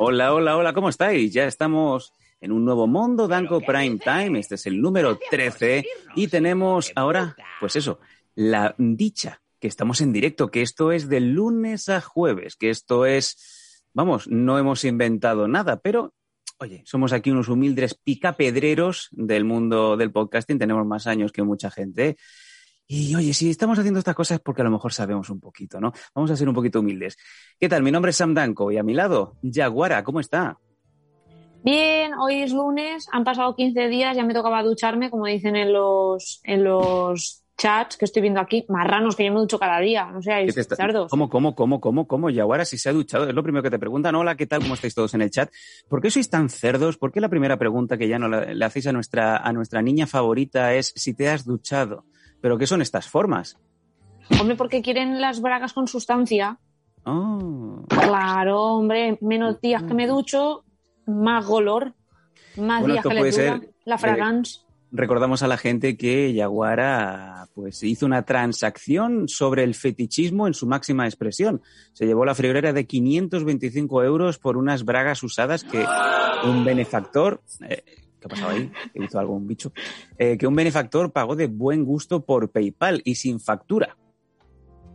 Hola, hola, hola, ¿cómo estáis? Ya estamos en un nuevo Mundo Danco Prime Time. Este es el número 13 y tenemos ahora, pues eso, la dicha que estamos en directo, que esto es de lunes a jueves, que esto es, vamos, no hemos inventado nada, pero oye, somos aquí unos humildes picapedreros del mundo del podcasting, tenemos más años que mucha gente. Y oye, si estamos haciendo estas cosas es porque a lo mejor sabemos un poquito, ¿no? Vamos a ser un poquito humildes. ¿Qué tal? Mi nombre es Sam Danco y a mi lado, Yaguara, ¿cómo está? Bien, hoy es lunes, han pasado 15 días, ya me tocaba ducharme, como dicen en los, en los chats que estoy viendo aquí, marranos que yo me ducho cada día, no ¿Qué seáis está- cerdos. ¿Cómo, cómo, cómo, cómo, cómo? Yaguara, si se ha duchado, es lo primero que te preguntan. Hola, ¿qué tal? ¿Cómo estáis todos en el chat? ¿Por qué sois tan cerdos? ¿Por qué la primera pregunta que ya no la- le hacéis a nuestra, a nuestra niña favorita es si te has duchado? ¿Pero qué son estas formas? Hombre, porque quieren las bragas con sustancia. Oh. Claro, hombre, menos días que me ducho, más golor, más Bueno, días que le dura la fragancia. Recordamos a la gente que Yaguara pues, hizo una transacción sobre el fetichismo en su máxima expresión. Se llevó la friolera de 525 euros por unas bragas usadas que un benefactor... eh, ¿Qué ha pasado ahí? ¿Que hizo algún bicho? Eh, que un benefactor pagó de buen gusto por PayPal y sin factura.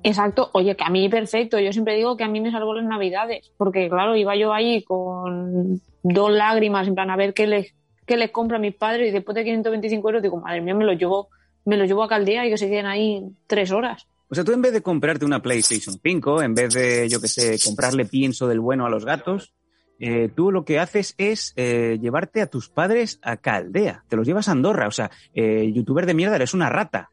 Exacto, oye, que a mí perfecto, yo siempre digo que a mí me salvó las navidades, porque claro, iba yo ahí con dos lágrimas, en plan, a ver qué les, qué les compra a mis padres, y después de 525 euros digo, madre mía, me lo llevo, me lo llevo a Caldea y que se queden ahí tres horas. O sea, tú en vez de comprarte una PlayStation 5, en vez de, yo qué sé, comprarle pienso del bueno a los gatos, eh, tú lo que haces es eh, llevarte a tus padres a Caldea. Te los llevas a Andorra. O sea, eh, youtuber de mierda, eres una rata.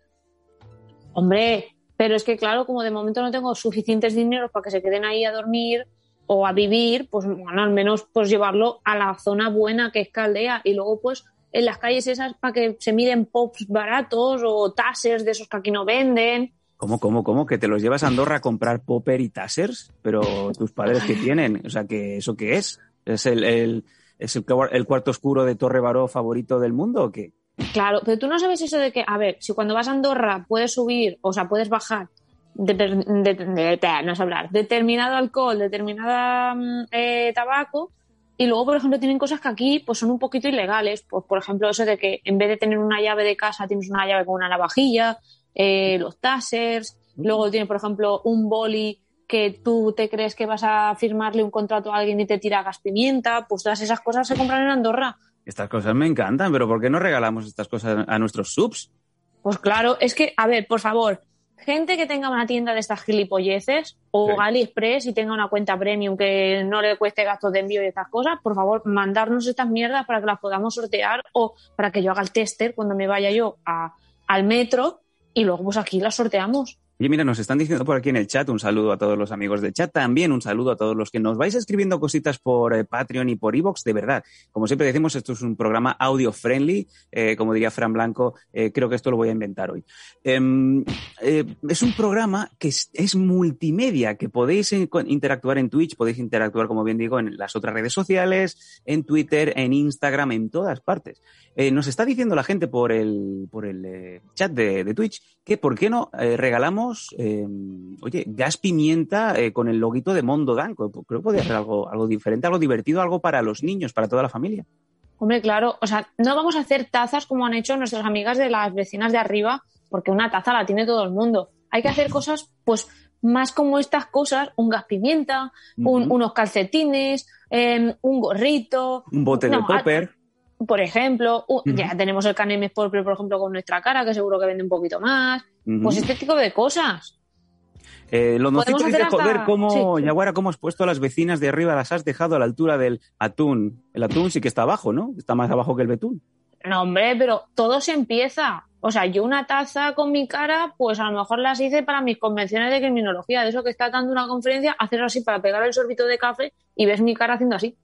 Hombre, pero es que claro, como de momento no tengo suficientes dineros para que se queden ahí a dormir o a vivir, pues bueno, al menos pues llevarlo a la zona buena que es Caldea y luego pues en las calles esas para que se miden pops baratos o tasers de esos que aquí no venden. ¿Cómo, cómo, cómo? ¿Que te los llevas a Andorra a comprar popper y tasers? Pero tus padres qué tienen? O sea, que ¿eso qué es? ¿Es el, el- es el, cuar- el cuarto oscuro de Torre Baró favorito del mundo o qué? Claro, pero tú no sabes eso de que, a ver, si cuando vas a Andorra puedes subir, o sea, puedes bajar, de, de- no sé hablar, determinado alcohol, determinada mm, eh, tabaco, y luego, por ejemplo, tienen cosas que aquí pues son un poquito ilegales. Pues, por ejemplo, eso de que en vez de tener una llave de casa, tienes una llave con una navajilla, eh, los tasers, luego tienes, por ejemplo, un boli que tú te crees que vas a firmarle un contrato a alguien y te tira gas pimienta, pues todas esas cosas se compran en Andorra. Estas cosas me encantan, pero ¿por qué no regalamos estas cosas a nuestros subs? Pues claro, es que, a ver, por favor, gente que tenga una tienda de estas gilipolleces o Sí. AliExpress y tenga una cuenta premium que no le cueste gastos de envío y estas cosas, por favor, mandarnos estas mierdas para que las podamos sortear o para que yo haga el tester cuando me vaya yo a- al metro y luego pues aquí las sorteamos. Oye, mira, nos están diciendo por aquí en el chat, un saludo a todos los amigos del chat, también un saludo a todos los que nos vais escribiendo cositas por eh, Patreon y por Evox, de verdad. Como siempre decimos, esto es un programa audio friendly, eh, como diría Fran Blanco, eh, creo que esto lo voy a inventar hoy. Em, es un programa que es, es multimedia, que podéis interactuar en Twitch, podéis interactuar, como bien digo, en las otras redes sociales, en Twitter, en Instagram, en todas partes. Nos está diciendo la gente por el, por el chat de, de Twitch que por qué no eh, regalamos, eh, oye, gas pimienta eh, con el loguito de Mondo Danco. Creo que podría ser algo, algo diferente, algo divertido, algo para los niños, para toda la familia. Hombre, claro, o sea, no vamos a hacer tazas como han hecho nuestras amigas de las vecinas de arriba, porque una taza la tiene todo el mundo. Hay que hacer cosas, pues, más como estas cosas, un gas pimienta, un- unos calcetines, em, un gorrito. Un bote de popper. Por ejemplo, u- Ujú. ya tenemos el Canem Sport, pero por ejemplo con nuestra cara, que seguro que vende un poquito más. Pues este tipo de cosas. Eh, Londoncito podemos dice, hasta- joder, cómo, sí, sí. Yaguara, cómo has puesto a las vecinas de arriba, las has dejado a la altura del atún. El atún sí que está abajo, ¿no? Está más abajo que el betún. No, hombre, pero todo se empieza. O sea, yo una taza con mi cara, pues a lo mejor las hice para mis convenciones de criminología. De eso que está dando una conferencia, hacer así para pegar el sorbito de café y ves mi cara haciendo así.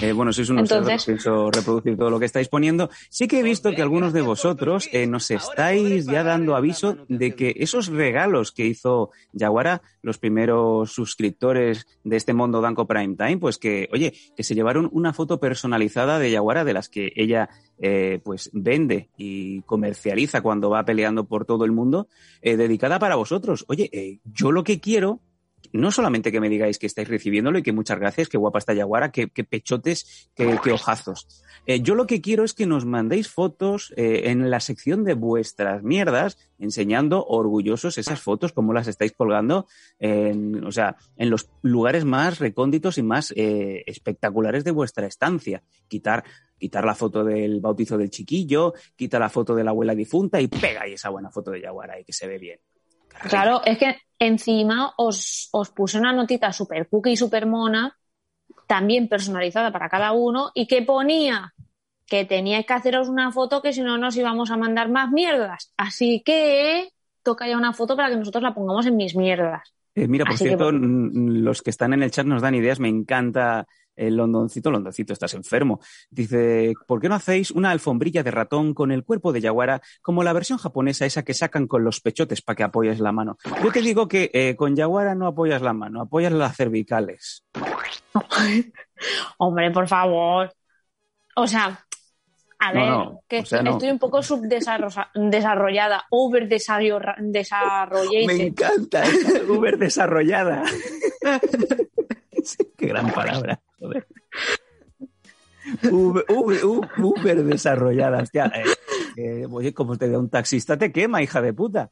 Eh, bueno, sois unos Entonces- pienso reproducir todo lo que estáis poniendo. Sí que he visto que algunos de vosotros eh, nos estáis ya dando aviso de que esos regalos que hizo Yaguara, los primeros suscriptores de este Mundo Danco Prime Time, pues que, oye, que se llevaron una foto personalizada de Yaguara de las que ella eh, pues vende y comercializa cuando va peleando por todo el mundo, eh, dedicada para vosotros. Oye, yo lo que quiero no solamente que me digáis que estáis recibiéndolo y que muchas gracias, que guapa está Yaguara, que, pechotes, que, que ojazos. Eh, yo lo que quiero es que nos mandéis fotos eh, en la sección de vuestras mierdas, enseñando orgullosos esas fotos, como las estáis colgando, en, o sea, en los lugares más recónditos y más eh, espectaculares de vuestra estancia. Quitar, quitar la foto del bautizo del chiquillo, quita la foto de la abuela difunta y pega ahí esa buena foto de Yaguara y que se ve bien. Claro, es que encima os, os puse una notita super cookie y super mona, también personalizada para cada uno, y que ponía que teníais que haceros una foto que si no nos íbamos a mandar más mierdas. Así que toca ya una foto para que nosotros la pongamos en mis mierdas. Eh, mira, por Así cierto, los que están en el chat nos dan ideas. Me encanta el Londoncito. Londoncito, estás enfermo. Dice, ¿por qué no hacéis una alfombrilla de ratón con el cuerpo de Yaguara como la versión japonesa, esa que sacan con los pechotes para que apoyes la mano? Yo te digo que eh, con Yaguara no apoyas la mano, apoyas las cervicales. Hombre, por favor. O sea, a ver, no, que o sea, estoy, no. un poco subdesarrollada, over desarrollated. encanta, Uber desarrollada. Qué gran palabra, joder. Uber, Uber- Uber desarrollada, hostia. eh, oye, como te da un taxista, te quema, hija de puta.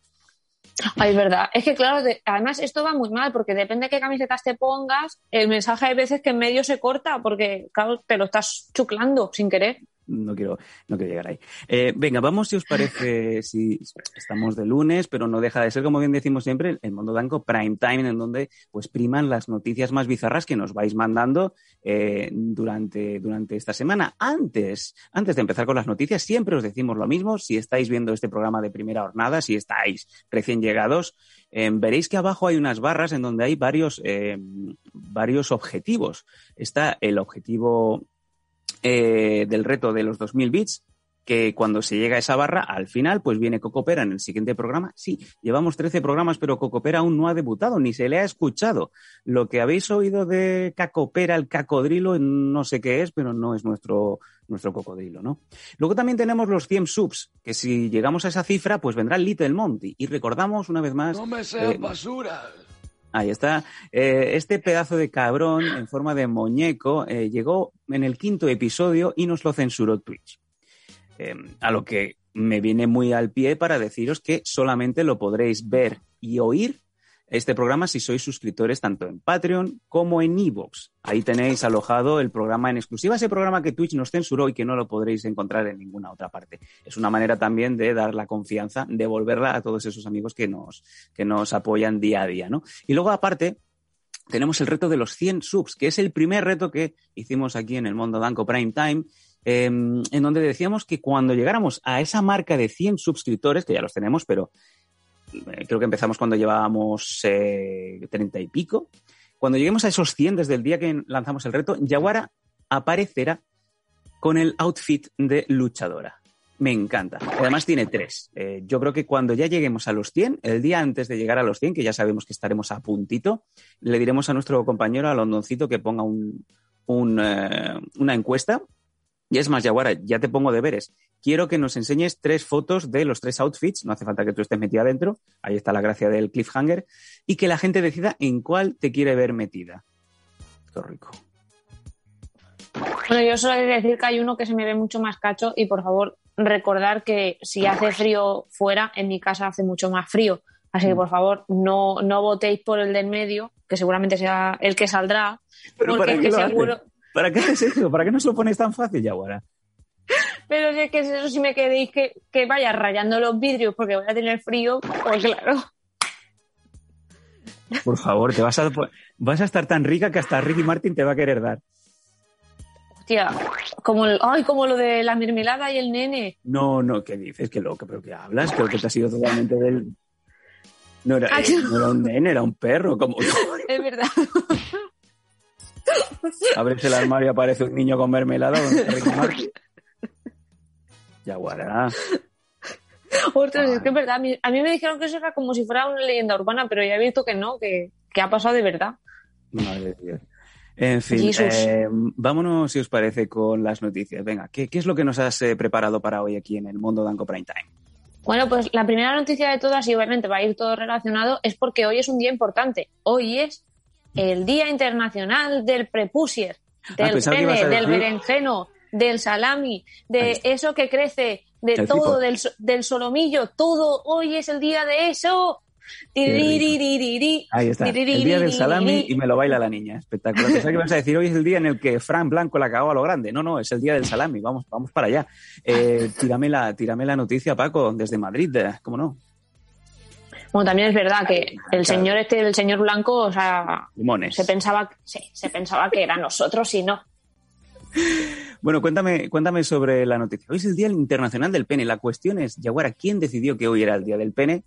Ay, es verdad. Es que, claro, de- además esto va muy mal porque depende de qué camisetas te pongas, el mensaje hay veces que en medio se corta porque, claro, te lo estás chuclando sin querer. No quiero, no quiero llegar ahí. Eh, venga, vamos si os parece, si estamos de lunes, pero no deja de ser, como bien decimos siempre, el Mundo Danco Prime Time, en donde pues priman las noticias más bizarras que nos vais mandando eh, durante, durante esta semana. Antes, antes de empezar con las noticias, siempre os decimos lo mismo. Si estáis viendo este programa de primera jornada, si estáis recién llegados, eh, veréis que abajo hay unas barras en donde hay varios, varios objetivos. Está el objetivo eh, del reto de los 2000 bits, que cuando se llega a esa barra, al final, pues viene Cocopera en el siguiente programa. Sí, llevamos 13 programas, pero Cocopera aún no ha debutado, ni se le ha escuchado. Lo que habéis oído de Cacopera, el cacodrilo, no sé qué es, pero no es nuestro, nuestro cocodrilo, ¿no? Luego también tenemos los 100 subs, que si llegamos a esa cifra, pues vendrá Little Monty. Y recordamos una vez más... No me seas eh, basura. Ahí está. Eh, este pedazo de cabrón en forma de muñeco eh, llegó en el quinto episodio y nos lo censuró Twitch. Eh, a lo que me viene muy al pie para deciros que solamente lo podréis ver y oír este programa si sois suscriptores tanto en Patreon como en Evox. Ahí tenéis alojado el programa en exclusiva, ese programa que Twitch nos censuró y que no lo podréis encontrar en ninguna otra parte. Es una manera también de dar la confianza, devolverla a todos esos amigos que nos, que nos apoyan día a día, ¿no? Y luego, aparte, tenemos el reto de los 100 subs, que es el primer reto que hicimos aquí en el Mundo Danco Prime Time, eh, en donde decíamos que cuando llegáramos a esa marca de 100 suscriptores, que ya los tenemos, pero creo que empezamos cuando llevábamos eh, 30 y pico, cuando lleguemos a esos 100 desde el día que lanzamos el reto, Yaguara aparecerá con el outfit de luchadora. Me encanta. Además tiene tres. Eh, yo creo que cuando ya lleguemos a los 100, el día antes de llegar a los 100, que ya sabemos que estaremos a puntito, le diremos a nuestro compañero, a Londoncito, que ponga un, un, eh, una encuesta. Y es más, Yaguara, ya te pongo deberes. Quiero que nos enseñes tres fotos de los tres outfits. No hace falta que tú estés metida dentro. Ahí está la gracia del cliffhanger. Y que la gente decida en cuál te quiere ver metida. Qué rico. Bueno, yo solo he de decir que hay uno que se me ve mucho más cacho y por favor recordar que si hace frío fuera, en mi casa hace mucho más frío. Así que por favor, no, no votéis por el del medio, que seguramente sea el que saldrá. ¿Pero porque para es qué que lo seguro. ¿Para qué haces eso? ¿Para qué nos lo pones tan fácil, Yaguara? Pero si es que eso si me queréis que, que vaya rayando los vidrios porque voy a tener frío, pues claro. Por favor, te vas a, vas a estar tan rica que hasta Ricky Martin te va a querer dar. Hostia, como, el- ay, como lo de la mermelada y el nene. No, no, ¿qué dices? Qué loco, pero ¿qué hablas? Creo que te has ido totalmente del... No era, Ay, no era un nene, era un perro. Como... Es verdad. Abres el armario y aparece un niño con mermelada. ¿dónde está Ricky Martin? Yaguara. Ostras, es que es verdad. A mí, a mí me dijeron que eso era como si fuera una leyenda urbana, pero ya he visto que no, que, que ha pasado de verdad. Madre de Dios. En fin, eh, vámonos, si os parece, con las noticias. Venga, ¿qué, qué es lo que nos has eh, preparado para hoy aquí en el Mundo Danco Prime Time? Bueno, pues la primera noticia de todas, y obviamente va a ir todo relacionado, es porque hoy es un día importante. Hoy es el Día Internacional del Prepusier, del Ah, que ibas pene, del berenjeno, del salami, de eso que crece, de El todo, del, del solomillo, todo. Hoy es el día de eso. Ahí está, el día del salami y me lo baila la niña. Espectacular. Pensaba que ibas a decir, hoy es el día en el que Fran Blanco la cagó a lo grande. No, no, es el día del salami. Vamos, vamos para allá. Eh, tírame, la, tírame la noticia, Paco, desde Madrid. eh, ¿Cómo no? Bueno, también es verdad que el Claro. señor este, el señor blanco, o sea, Limones. se pensaba, sí, se pensaba que era nosotros y no. Bueno, cuéntame, cuéntame sobre la noticia. Hoy es el Día Internacional del Pene. La cuestión es, Yaguara, ¿quién decidió que hoy era el Día del Pene?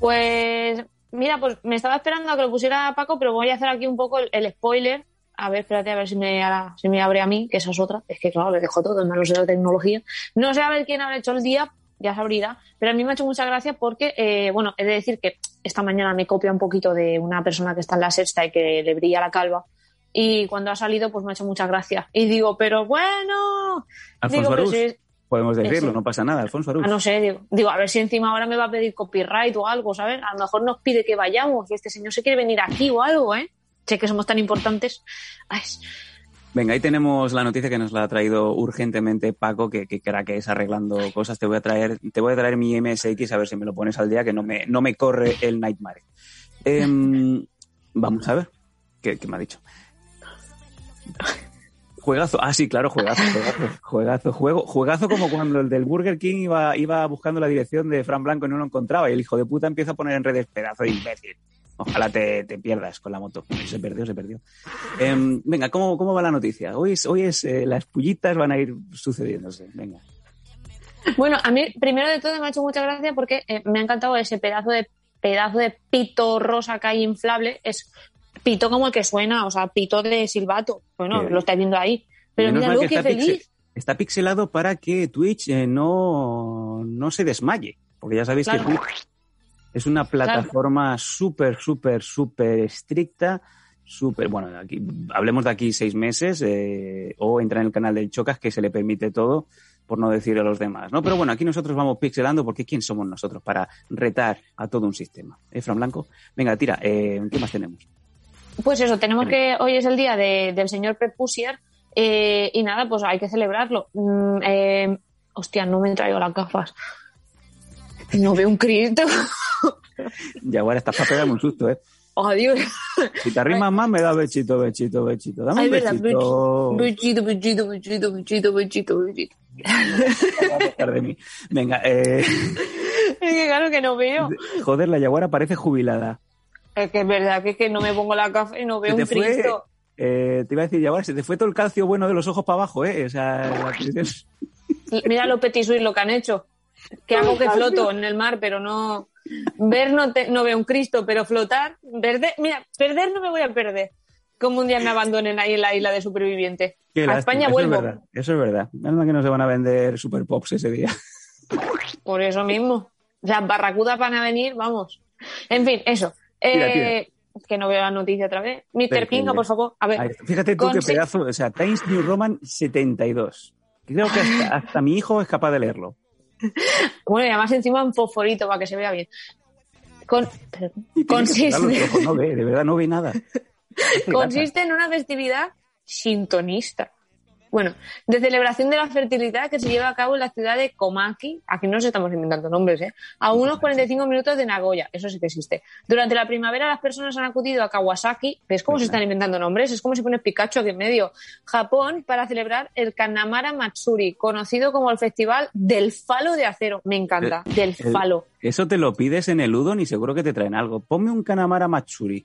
Pues, mira, pues me estaba esperando a que lo pusiera Paco, pero voy a hacer aquí un poco el, spoiler. A ver, espérate a ver si me, si me abre a mí, que esa es otra. Es que, claro, le dejo todo en manos de la tecnología. No sé a ver quién habrá hecho el día, ya se abrirá, pero a mí me ha hecho mucha gracia porque, eh, bueno, he de decir que esta mañana me copia un poquito de una persona que está en la sexta y que le brilla la calva. Y cuando ha salido, pues me ha hecho mucha gracia. Y digo, pero bueno. Alfonso digo, Arús. si- Podemos decirlo, Ese. no pasa nada. Alfonso Arús. Ah, no sé, digo, digo, a ver si encima ahora me va a pedir copyright o algo, ¿sabes? A lo mejor nos pide que vayamos y este señor se quiere venir aquí o algo, ¿eh? Sé que somos tan importantes. Ay, Venga, ahí tenemos la noticia que nos la ha traído urgentemente Paco, que, que crack es arreglando cosas. Te voy a traer, te voy a traer mi MSX a ver si me lo pones al día, que no me, no me corre el Nightmare. Em, vamos a ver. ¿Qué, qué me ha dicho? Juegazo. Ah, sí, claro, juegazo, juegazo, juegazo, juego, juegazo como cuando el del Burger King iba, iba buscando la dirección de Fran Blanco y no lo encontraba y el hijo de puta empieza a poner en redes pedazo de imbécil. Ojalá te, te pierdas con la moto. Se perdió, se perdió. Em, venga, ¿cómo, ¿cómo va la noticia? Hoy es, hoy es eh, las pullitas van a ir sucediéndose. Venga. Bueno, a mí, primero de todo, me ha hecho mucha gracia porque eh, me ha encantado ese pedazo de pedazo de pito rosa que hay inflable. Es pito como el que suena, o sea, pito de silbato. Bueno, lo estáis viendo ahí. Pero mira, que está, feliz. pixel- está pixelado para que Twitch eh, no, no se desmaye. Porque ya sabéis Claro. que Twitch es una plataforma súper, súper, súper estricta. Súper, bueno, aquí, hablemos de aquí seis meses eh, o entra en el canal del Chocas que se le permite todo por no decir a los demás, ¿no? Pero bueno, aquí nosotros vamos pixelando porque ¿quién somos nosotros para retar a todo un sistema? ¿Eh, Fran Blanco? Venga, tira, eh, ¿qué más tenemos? Pues eso, tenemos que hoy es el día de- del señor Prepusier eh, y nada, pues hay que celebrarlo. Mm, eh, hostia, no me he traído las gafas. No veo un Cristo. Ahora estás para pegarme un susto, ¿eh? Adiós. Si te arrimas más, me da bechito, bechito, bechito. Dame un bechito. Bechito, bechito, bechito, bechito, bechito, bechito. Venga, eh, Es que claro que no veo. joder, la yaguara parece jubilada. Es que es verdad que es que no me pongo la gafa y no veo un Cristo. Eh, te iba a decir, yaguara, se te fue todo el calcio bueno de los ojos para abajo, ¿eh? O sea, Mira los Petit Suisse lo que han hecho. Que hago que floto en el mar, pero no. Ver no, te- no veo un Cristo, pero flotar. Perder, mira, perder no me voy a perder. Como un día me abandonen ahí en la isla de supervivientes. Qué a lástima, España eso vuelvo. Es verdad, eso es verdad. Que no se van a vender super pops ese día. Por eso mismo. Las barracudas van a venir, vamos. En fin, eso. Tira, Eh, Que no veo la noticia otra vez. Mr. Pinga, por favor. A ver. Fíjate tú qué pedazo, o sea, Times New Roman 72. Creo que hasta, hasta mi hijo es capaz de leerlo. Bueno, y además encima en fosforito para que se vea bien. Con- consiste, ojos, no ve, de verdad no ve nada. consiste en una festividad sintonista. Bueno, de celebración de la fertilidad que se lleva a cabo en la ciudad de Komaki, aquí no nos estamos inventando nombres, ¿eh? a unos 45 minutos de Nagoya, eso sí que existe. Durante la primavera las personas han acudido a Kawasaki, ¿ves cómo se están inventando nombres? Es como si pones Pikachu aquí en medio, Japón, para celebrar el Kanamara Matsuri, conocido como el Festival del Falo de Acero. Me encanta, El- del el- Falo. Eso te lo pides en el Udon y seguro que te traen algo. Ponme un Kanamara Matsuri.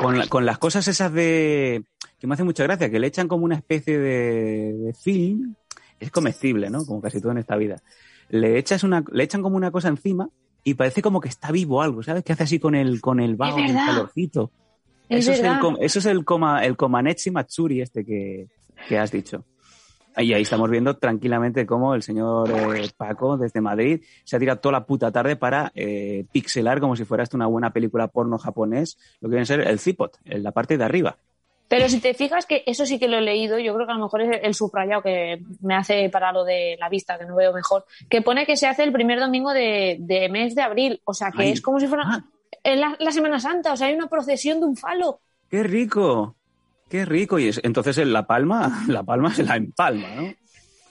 Con, la- con las cosas esas de... que me hace mucha gracia, que le echan como una especie de, de film. Es comestible, ¿no? Como casi todo en esta vida. Le, echas una, le echan como una cosa encima y parece como que está vivo algo, ¿sabes? Que hace así con el, con el vaho, el calorcito. Es Eso es, el, eso es el, coma, el Komanetsi Matsuri este que, que has dicho. Y ahí estamos viendo tranquilamente cómo el señor eh, Paco, desde Madrid, se ha tirado toda la puta tarde para eh, pixelar como si fuera esto una buena película porno japonés, lo que viene a ser el zipot, en la parte de arriba. Pero si te fijas que eso sí que lo he leído, yo creo que a lo mejor es el subrayado que me hace para lo de la vista, que no veo mejor, que pone que se hace el primer domingo de, de mes de abril, o sea que Ay. es como si fuera Ah. en la, la Semana Santa, o sea, hay una procesión de un falo. ¡Qué rico! ¡Qué rico! Y es- entonces en La Palma, La Palma se la empalma, ¿no?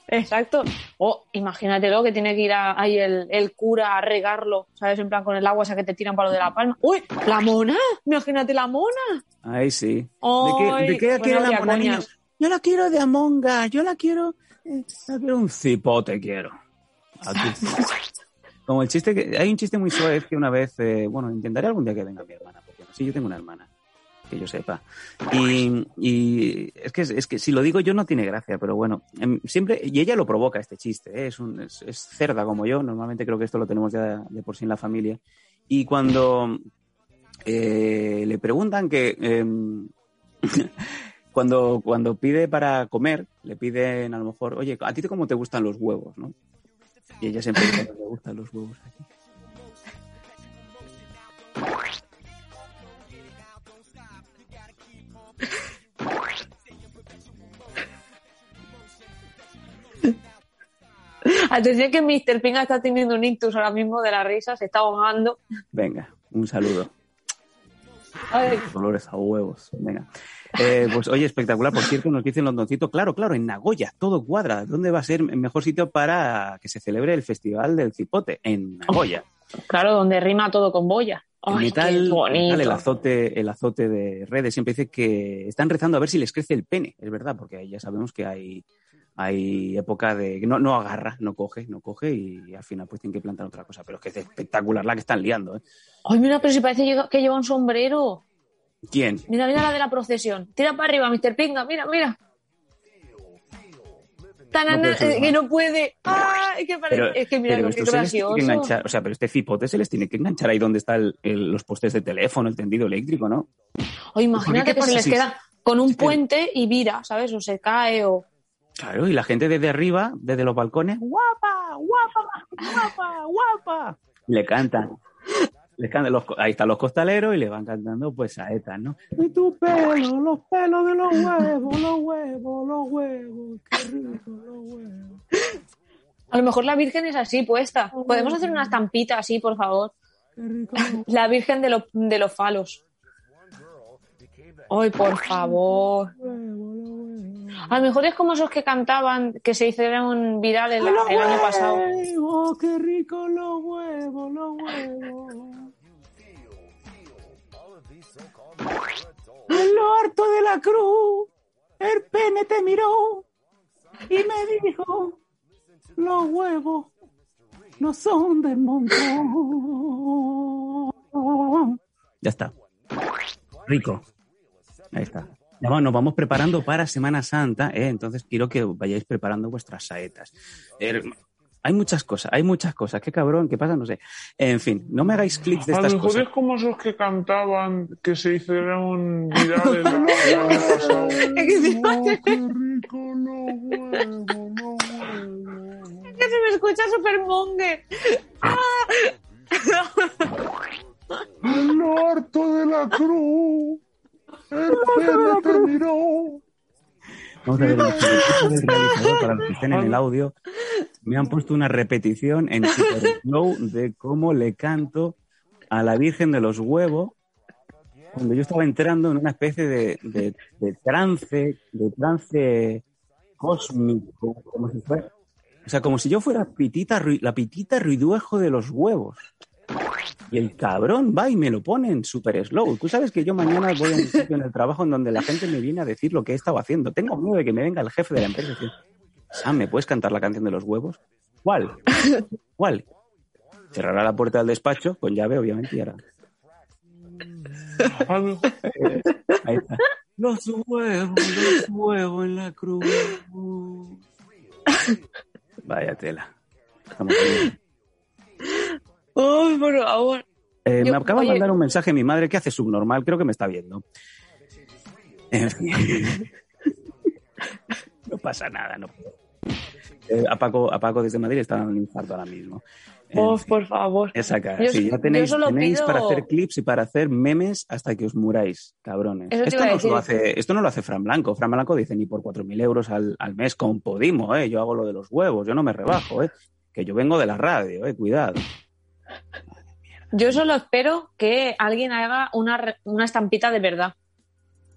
Exacto. O imagínatelo que tiene que ir a- ahí el, el cura a regarlo, ¿sabes? En plan con el agua esa que te tiran para lo de la palma. ¡Uy! ¡La mona! Imagínate la mona. Ahí sí. ¿De Ay, qué, de qué bueno, la mona, niño? Yo la quiero de Amonga, yo la quiero... eh, la quiero un cipote, quiero. Aquí. Como el chiste que... Hay un chiste muy suave que una vez... eh, bueno, intentaré algún día que venga mi hermana, porque no, sí, yo tengo una hermana, que yo sepa. Y, y es, que, es que si lo digo yo no tiene gracia, pero bueno, em, siempre... Y ella lo provoca este chiste, ¿eh? es, un, es, cerda como yo, normalmente creo que esto lo tenemos ya de por sí en la familia. Y cuando eh, le preguntan que... em, cuando, cuando pide para comer, le piden a lo mejor, oye, ¿a ti cómo te gustan los huevos? ¿no? Y ella siempre dice, me gustan los huevos aquí. Atención que Mr. Pinga está teniendo un ictus ahora mismo de la risa, se está ahogando. Venga, un saludo. Ay, Dolores a huevos. Venga. Eh, pues oye, espectacular. Por cierto, nos dicen Londoncito, claro, claro, en Nagoya, todo cuadra. ¿Dónde va a ser el mejor sitio para que se celebre el Festival del Cipote? En Nagoya. claro, donde rima todo con boya. Ay, metal, metal, el azote, el azote de redes siempre dice que están rezando a ver si les crece el pene. Es verdad, porque ya sabemos que hay, hay época de que no, no agarra, no coge, no coge y al final pues tienen que plantar otra cosa. Pero es que es espectacular la que están liando. ¿eh? Ay, mira, pero si parece que lleva un sombrero. ¿Quién? Mira, mira la de la procesión. Tira para arriba, Mr. Pinga, mira, mira. Tanana, No eh, que no. puede. Ay, que parece. Pero, es que mira, les tiene gracioso. que enganchar, o sea, pero este cipote se les tiene que enganchar ahí donde están los postes de teléfono, el tendido eléctrico, ¿no? O imagínate ¿Qué que se les si- queda con un es que- puente y vira, ¿sabes? O se cae o. Claro, y la gente desde arriba, desde los balcones, guapa, guapa, guapa, guapa. Le cantan. Les cantan los, ahí están los costaleros y le van cantando pues saetas, ¿no? Y tu pelo, los pelos de los huevos, los huevos, los huevos, qué rico los huevos. A lo mejor la Virgen es así puesta. Podemos hacer una estampita así, por favor. La Virgen de, lo- de los falos. Ay, por favor. A lo mejor es como esos que cantaban, que se hicieron virales la- el año pasado. qué rico los huevos, los huevos. En lo harto de la cruz, el pene te miró y me dijo, los huevos no son del montón. Ya está. Rico. Ahí está. Ya va, nos vamos preparando para Semana Santa, ¿eh? entonces quiero que vayáis preparando vuestras saetas. Eh, hay muchas cosas, hay muchas cosas. Qué cabrón, qué pasa, no sé. En fin, no me hagáis clics de A lo estas mejor cosas. es como esos que cantaban que se hicieron virales pasado. Oh, qué rico los huevos, los huevos. Que se me escucha monger. En lo harto de la cruz, el pene te miró. Vamos a ver, equipo del realizador, para los que estén en el audio, me han puesto una repetición en Super Slow de cómo le canto a la Virgen de los Huevos cuando yo estaba entrando en una especie de, de, de trance, de trance cósmico, como si fuera, o sea, como si yo fuera pitita, la pitita ruiduejo de los huevos. Y el cabrón va y me lo pone en super slow. Tú sabes que yo mañana voy a un sitio en el trabajo en donde la gente me viene a decir lo que he estado haciendo. Tengo miedo de que me venga el jefe de la empresa y decir, Sam, ¿me puedes cantar la canción de los huevos? ¿Cuál? ¿Cuál? Cerrará la puerta del despacho con llave, obviamente, y lo- Ahí está. Los huevos, los huevos en la cruz. Vaya tela. Estamos bien. Uy, por favor. Eh, Yo- me acaba de mandar un mensaje mi madre que hace subnormal, creo que me está viendo. No pasa nada, no. Eh, a, Paco, a Paco desde Madrid está dando un infarto ahora mismo. Oh, fin, por favor. esa cara. yo- sí, ya tenéis, solo tenéis pido- para hacer clips y para hacer memes hasta que os muráis, cabrones. Esto no, lo hace, esto no lo hace Fran Blanco. Fran Blanco dice ni por 4.000 euros al, al mes con Podimo, ¿eh? Yo hago lo de los huevos, yo no me rebajo, ¿eh? Que yo vengo de la radio, ¿eh? Cuidado. Yo solo espero que alguien haga una, una estampita de verdad.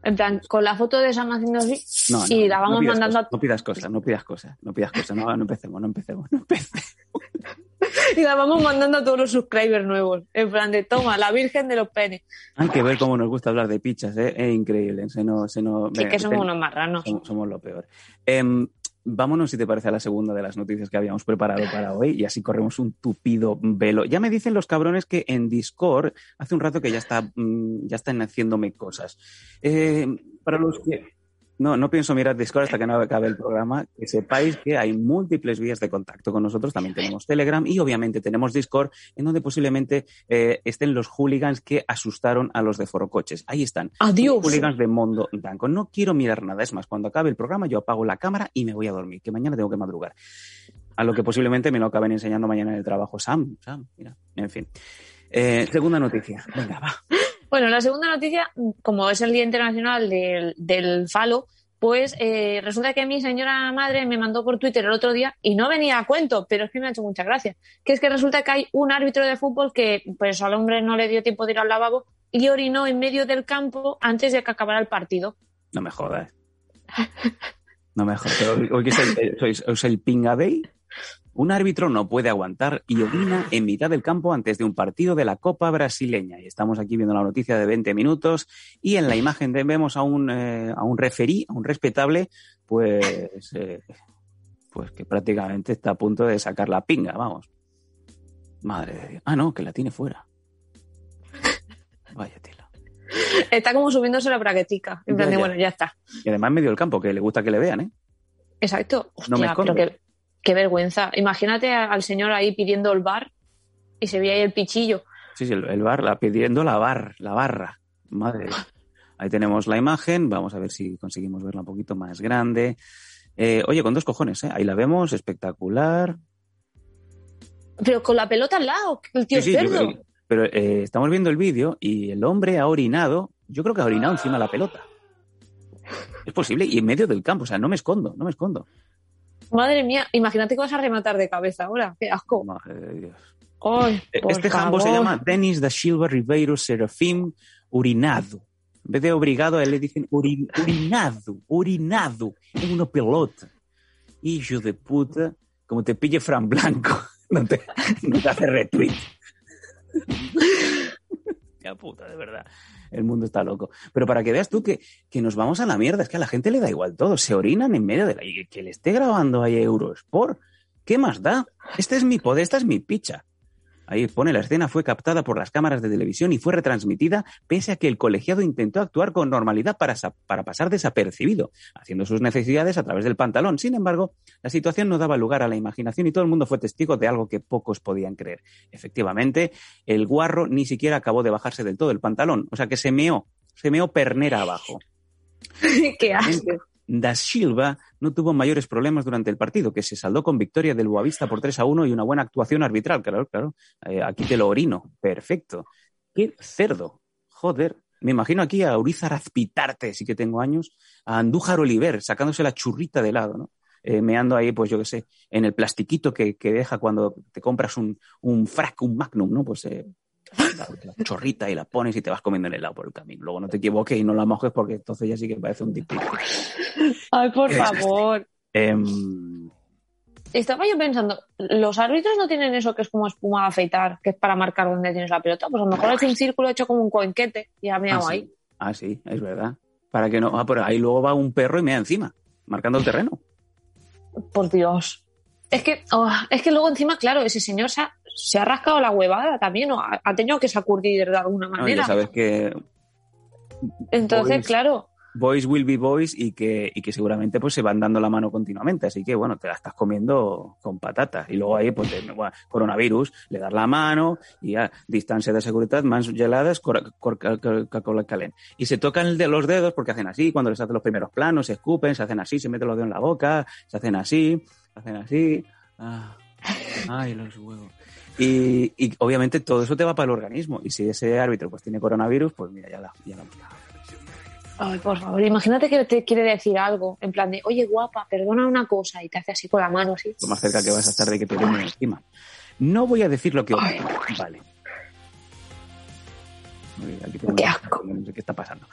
En plan, con la foto de Sam haciendo así No, no, y la vamos pidas mandando cosas, No pidas cosas, no pidas cosas, no pidas cosas. No, no empecemos, no empecemos, no empecemos. y la vamos mandando a todos los subscribers nuevos. En plan de toma, la Virgen de los penes. Hay que ver cómo nos gusta hablar de pichas, ¿eh? Es increíble. Se nos, se nos- Sí, venga, que somos ten- unos marranos. somos, somos lo peor. Em, vámonos, si te parece, a la segunda de las noticias que habíamos preparado para hoy y así corremos un tupido velo. Ya me dicen los cabrones que en Discord hace un rato que ya, está, mm, ya están haciéndome cosas. Eh, para los que... No, no pienso mirar Discord hasta que no acabe el programa. Que sepáis que hay múltiples vías de contacto con nosotros. También tenemos Telegram y obviamente tenemos Discord, en donde posiblemente eh, estén los hooligans que asustaron a los de Forocoches. Ahí están. Adiós. Los hooligans de Mondo Blanco. No quiero mirar nada. Es más, cuando acabe el programa yo apago la cámara y me voy a dormir, que mañana tengo que madrugar. A lo que posiblemente me lo acaben enseñando mañana en el trabajo. Sam, Sam, mira. En fin. Eh, segunda noticia. Venga, va. Bueno, la segunda noticia, como es el Día Internacional del, del Falo, pues eh, resulta que mi señora madre me mandó por Twitter el otro día y no venía a cuento, pero es que me ha hecho mucha gracia. Que es que resulta que hay un árbitro de fútbol que pues al hombre no le dio tiempo de ir al lavabo y orinó en medio del campo antes de que acabara el partido. No me jodas. No me jodas. Hoy- el, sois, ¿es el Pinga Day? Un árbitro no puede aguantar y orina en mitad del campo antes de un partido de la Copa Brasileña. Y estamos aquí viendo la noticia de 20 minutos y en la imagen vemos a un, eh, a un referí, a un respetable, pues, eh, pues que prácticamente está a punto de sacar la pinga, vamos. Madre de Dios. Ah, no, que la tiene fuera. Vaya tela. Está como subiéndose la braguetica. En plan Ya, de, ya. bueno, ya está. Y además en medio del campo, que le gusta que le vean, ¿eh? Exacto. No me escondo. pero qué vergüenza. Imagínate al señor ahí pidiendo el bar y se veía ahí el pichillo. Sí, sí, el, el bar, la, pidiendo la bar, la barra. Madre. mía. Ahí tenemos la imagen. Vamos a ver si conseguimos verla un poquito más grande. Eh, oye, con dos cojones, ¿eh? Ahí la vemos, espectacular. Pero con la pelota al lado, el tío Sí, sí, cerdo. yo- pero eh, estamos viendo el vídeo y el hombre ha orinado. Yo creo que ha orinado encima de la pelota. Es posible, y en medio del campo. O sea, no me escondo, no me escondo. Madre mía, imagínate que vas a rematar de cabeza ahora. Qué asco. Madre de Dios. Ay, por Este jambo se llama Denis da Silva Ribeiro Serafim Urinado. En vez de obrigado, a él le dicen uri- urinado, urinado en una pelota. Hijo de puta, como te pille Fran Blanco, no te, no te hace retweet. Ya puta, de verdad. El mundo está loco. Pero para que veas tú que, que nos vamos a la mierda, es que a la gente le da igual todo. Se orinan en medio de la... que le esté grabando ahí Eurosport. ¿Qué más da? Este es mi poder, esta es mi picha. Ahí pone, la escena fue captada por las cámaras de televisión y fue retransmitida pese a que el colegiado intentó actuar con normalidad para, para pasar desapercibido, haciendo sus necesidades a través del pantalón. Sin embargo, la situación no daba lugar a la imaginación y todo el mundo fue testigo de algo que pocos podían creer. Efectivamente, el guarro ni siquiera acabó de bajarse del todo el pantalón, o sea que se meó, se meó pernera abajo. Qué asco. Da Silva no tuvo mayores problemas durante el partido, que se saldó con victoria del Boavista por 3 a 1 y una buena actuación arbitral. Claro, claro. Eh, aquí te lo orino. Perfecto. Qué cerdo. Joder. Me imagino aquí a Urizar Azpitarte, sí que tengo años, a Andújar Oliver, sacándose la churrita de lado, ¿no? Eh, meando ahí, pues yo qué sé, en el plastiquito que, que deja cuando te compras un, un frac, un magnum, ¿no? Pues eh, la chorrita y la pones y te vas comiendo el helado por el camino. Luego no te equivoques y no la mojes porque entonces ya sí que parece un tipo. Ay, por favor. Em, Estaba yo pensando, los árbitros no tienen eso que es como espuma de afeitar, que es para marcar dónde tienes la pelota. Pues a lo mejor es un círculo hecho como un coinquete y ya me ah, hago sí. ahí. Ah, sí, es verdad. Para que no. Ah, pero ahí luego va un perro y me da encima, marcando el terreno. Por Dios. Es que, oh, es que luego encima, claro, ese señor se ha, se ha rascado la huevada también, o ha, ha tenido que sacudir de alguna No, manera. ya sabes que Entonces, boys. claro, boys will be boys y que, y que seguramente pues se van dando la mano continuamente. Así que bueno, te la estás comiendo con patatas. Y luego ahí, pues, te- bueno, coronavirus, le das la mano y ya, distancia de seguridad, mans geladas, calent. Y se tocan de los dedos porque hacen así, cuando les hacen los primeros planos, se escupen, se hacen así, se meten los dedos en la boca, se hacen así, hacen así. Ah, ay, los huevos. Y, y obviamente todo eso te va para el organismo. Y si ese árbitro pues tiene coronavirus, pues mira, ya la, ya la ay, por favor, imagínate que te quiere decir algo, en plan de, oye, guapa, perdona una cosa, y te hace así con la mano, así. lo más cerca que vas a estar de que te den encima. No voy a decir lo que. Vale. Uy, aquí tengo Qué asco. No sé qué está pasando.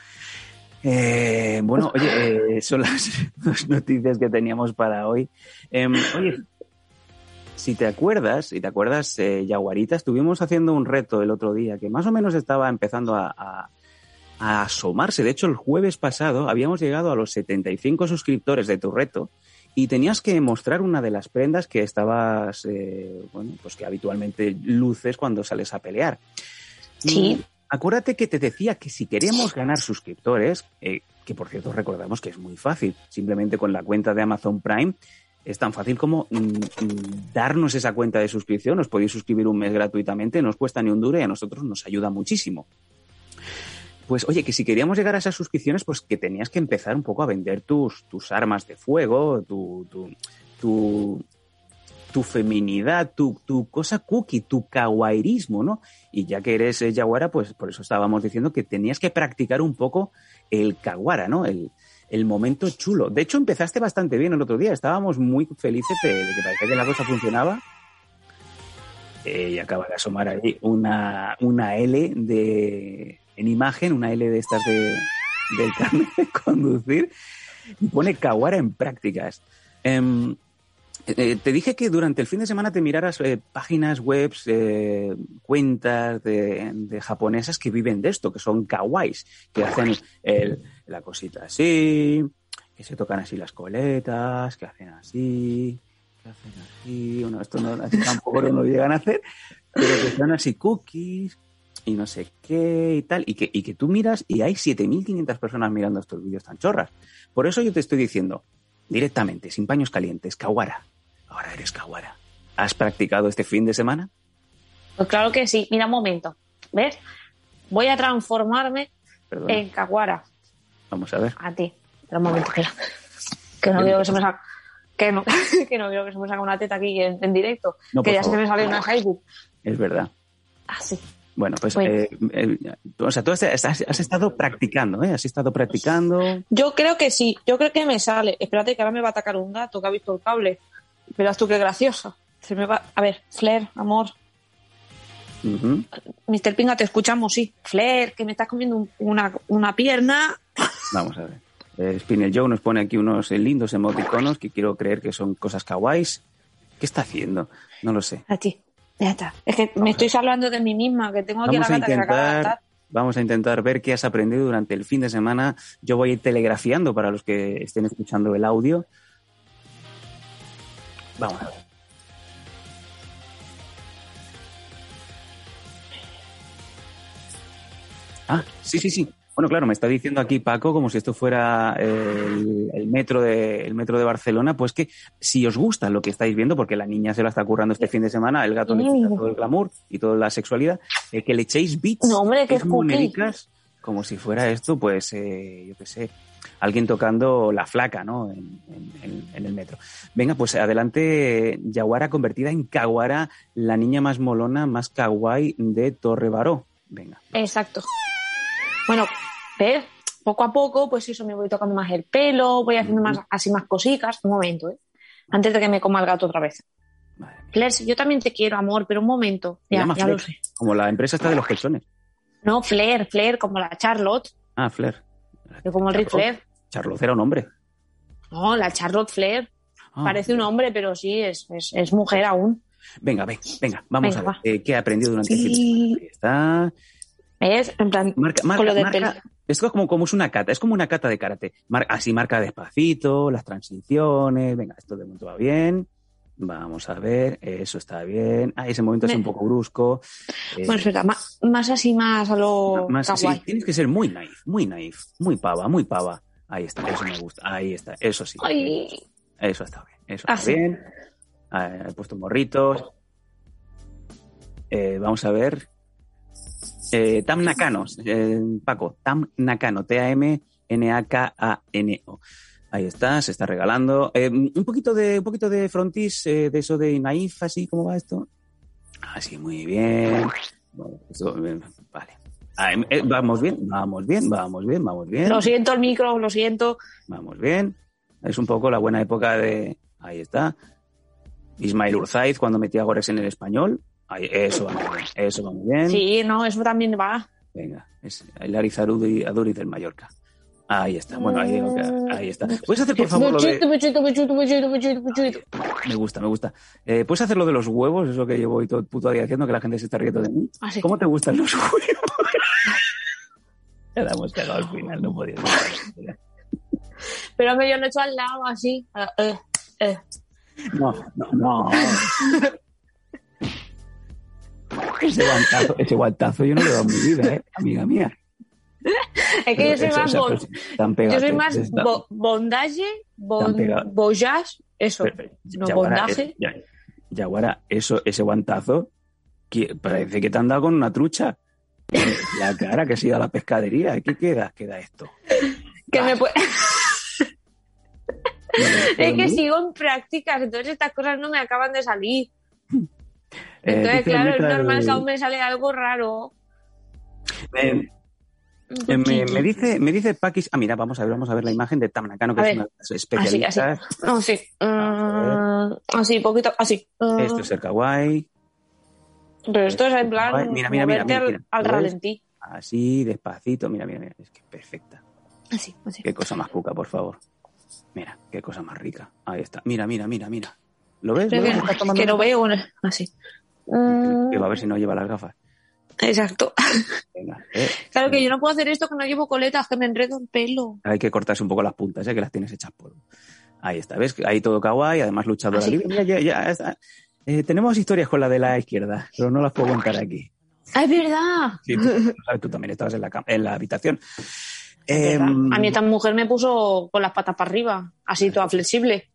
Eh, bueno, oye, eh, son las dos noticias que teníamos para hoy. Em, oye, si te acuerdas, si te acuerdas, eh, Yaguarita, estuvimos haciendo un reto el otro día que más o menos estaba empezando a, a- a asomarse. De hecho, el jueves pasado habíamos llegado a los 75 suscriptores de tu reto y tenías que mostrar una de las prendas que estabas, eh, bueno, pues que habitualmente luces cuando sales a pelear. Sí. Y acuérdate que te decía que si queríamos ganar suscriptores, eh, que por cierto recordamos que es muy fácil, simplemente con la cuenta de Amazon Prime, es tan fácil como mm, mm, darnos esa cuenta de suscripción, os podéis suscribir un mes gratuitamente, no os cuesta ni un duro y a nosotros nos ayuda muchísimo. Pues oye, que si queríamos llegar a esas suscripciones, pues que tenías que empezar un poco a vender tus, tus armas de fuego, tu, tu, tu, feminidad, tu, tu cosa cookie, tu kawairismo, ¿no? Y ya que eres eh, yaguara, pues por eso estábamos diciendo que tenías que practicar un poco el kawara, ¿no? El momento chulo. De hecho, empezaste bastante bien el otro día. Estábamos muy felices de, que parecía que la cosa funcionaba. Eh, y acaba de asomar ahí una, una L de, en imagen, una L de estas de, del carnet de conducir, y pone Kawara en prácticas. Em, eh, te dije que durante el fin de semana te miraras eh, páginas web, cuentas de, japonesas que viven de esto, que son kawais, que hacen la cosita así, que se tocan así las coletas, que hacen así, que hacen así, bueno, esto no, tampoco no lo llegan a hacer, pero que son así cookies y no sé qué y tal, y que, y que tú miras y hay 7.500 personas mirando estos vídeos tan chorras. Por eso yo te estoy diciendo, directamente, sin paños calientes, Kawara. Ahora eres Kawara. ¿Has practicado este fin de semana? Pues claro que sí. Mira un momento. ¿Ves? Voy a transformarme en Kaguara. Vamos a ver. A ti. Espera un momento. Que no quiero que se me salga. Que no, que no quiero que se me salga una teta aquí en, en directo. No, que ya se me sale una Facebook. Es verdad. Así. Bueno, pues, Bueno. eh, eh, o sea, tú has, has- has estado practicando, ¿eh? Has estado practicando. Yo creo que sí. Yo creo que me sale. Espérate que ahora me va a atacar un gato que ha visto el cable. Verás tú qué gracioso. Se me va. A ver, Flair, amor. Ujú. Mr. Pinga, te escuchamos, sí. Flair, que me estás comiendo un- una, una pierna. Vamos a ver. Eh, Spinel Joe nos pone aquí unos lindos emoticonos que quiero creer que son cosas kawais. ¿Qué está haciendo? No lo sé. A ti. Ya está. Es que me estoy hablando de mí misma, que tengo aquí Vamos la gata intentar, vamos a intentar ver qué has aprendido durante el fin de semana. Yo voy a ir telegrafiando para los que estén escuchando el audio. Vamos a ver. Ah, sí, sí, sí. Bueno, claro, me está diciendo aquí Paco, como si esto fuera el, el metro de, el metro de Barcelona, pues que si os gusta lo que estáis viendo, porque la niña se la está currando este fin de semana, el gato le quita todo el glamour y toda la sexualidad, eh, que le echéis bits, No, hombre, que echéis es monedicas, como si fuera esto, pues, eh, yo qué sé, alguien tocando la flaca, ¿no? En, en- en- en el metro. Venga, pues adelante, Yaguara convertida en Kawara, la niña más molona, más kawaii de Torre Baró. Venga. Exacto. Bueno, ver, poco a poco, pues eso, me voy tocando más el pelo, voy haciendo más, así más cositas. Un momento, ¿eh? Antes de que me coma el gato otra vez. Flair, yo también te quiero, amor, pero un momento. Ya, ya Flair, lo sé. Como la empresa está de los calzones. No, Flair, Flair, como la Charlotte, Ah, Flair. Yo como el Ric Flair. Charlotte era un hombre. No, la Charlotte Flair. Ah. Parece un hombre, pero sí, es, es, es mujer aún. Venga, venga, venga, vamos Venga, a ver. va. eh, ¿Qué ha aprendido durante el fin de Sí. Ahí está. ¿Ves? En plan, Marca, marca, con lo del marca. Esto es como, como es una cata, es como una cata de karate. Mar- así marca despacito, las transiciones. Venga, esto de momento va bien. Vamos a ver, eso está bien. Ah, ese momento es un poco brusco. Eh, Bueno, espera, más, más así, más a lo más, sí, kawaii. tienes que ser muy naif, muy naif, muy pava, muy pava. Ahí está, eso me gusta. Ahí está, eso sí. Ay, Eso está bien, eso Ah, está sí. bien. Ah, he puesto morritos. Eh, vamos a ver. Eh, Tam Nakano, eh, Paco, Tam Nakano, T-A-M-N-A-K-A-N-O. Ahí está, se está regalando. Eh, un poquito de, un poquito de frontis, eh, de eso de naif, así, ¿cómo va esto? Así, muy bien. Bueno, eso, eh, vale. Ah, eh, vamos bien, vamos bien, vamos bien, vamos bien. lo siento el micro, lo siento. Vamos bien. Es un poco la buena época de. Ahí está. Ismail Urzaiz cuando metía goles en el español. Ahí, eso va muy bien. Eso va muy bien. Sí, no, eso también va. Venga, es el Arizarudi Aduriz del Mallorca. Ahí está. Bueno, ahí, digo que- ahí está. ¿Puedes hacer, por favor, lo de. Me gusta, me gusta. Eh, ¿Puedes hacer lo de los huevos? Eso que llevo hoy todo el puto día haciendo, que la gente se está riendo de mí. Ah, sí. ¿Cómo te gustan los huevos? Ya la hemos cagado al final, no podía. Pero me yo lo he hecho al lado, así. Eh, eh. No, no, no. Ese guantazo, ese guantazo yo no le he dado en mi vida, ¿eh? Amiga mía. Es que yo soy más, bon- yo soy bo- bondage, bon, boyage, eso. Pero, No, Yaguara, bondaje. eh, ya- Yaguara, eso, ese guantazo, que parece que te han dado con una trucha. La cara que se ido a la pescadería. ¿Qué queda? Queda esto. Que me puede- No, Es que ¿eh? sigo en prácticas, entonces estas cosas no me acaban de salir. Eh, Entonces, claro, es normal que aún me sale algo raro. eh, Eh, me, poquillo. me dice, me dice Pakis. Ah, mira, vamos a ver, vamos a ver la imagen de Tamanakano, que A es ver. una de las Así, especialistas. así. No, sí. A Mm, así, poquito, así. Mm, Esto es el kawaii. Pero esto es en plan Mira, mira, mira, mira, al- ralentí. Así, despacito. Mira, mira, mira. Es que perfecta. Así, así. Qué cosa más cuca, por favor. Mira, qué cosa más rica. Ahí está. Mira, mira, mira, mira. ¿Lo ves? ¿Lo que, ves? Que no veo una- así. Mm, Que va a ver si no lleva las gafas. Exacto. Venga, eh. Claro que yo no puedo hacer esto que no llevo coletas, que me enredo el pelo. Hay que cortarse un poco las puntas, ¿eh? que las tienes hechas polvo. Ahí está, ¿ves? Ahí todo kawaii, además luchadora Así. libre. Mira, ya, ya está. Eh, tenemos historias con la de la izquierda, pero no las puedo contar aquí. ¡Ah, es verdad! Sí, tú, tú también estabas en la, en la habitación. Em, A mí esta mujer me puso con las patas para arriba, así toda flexible.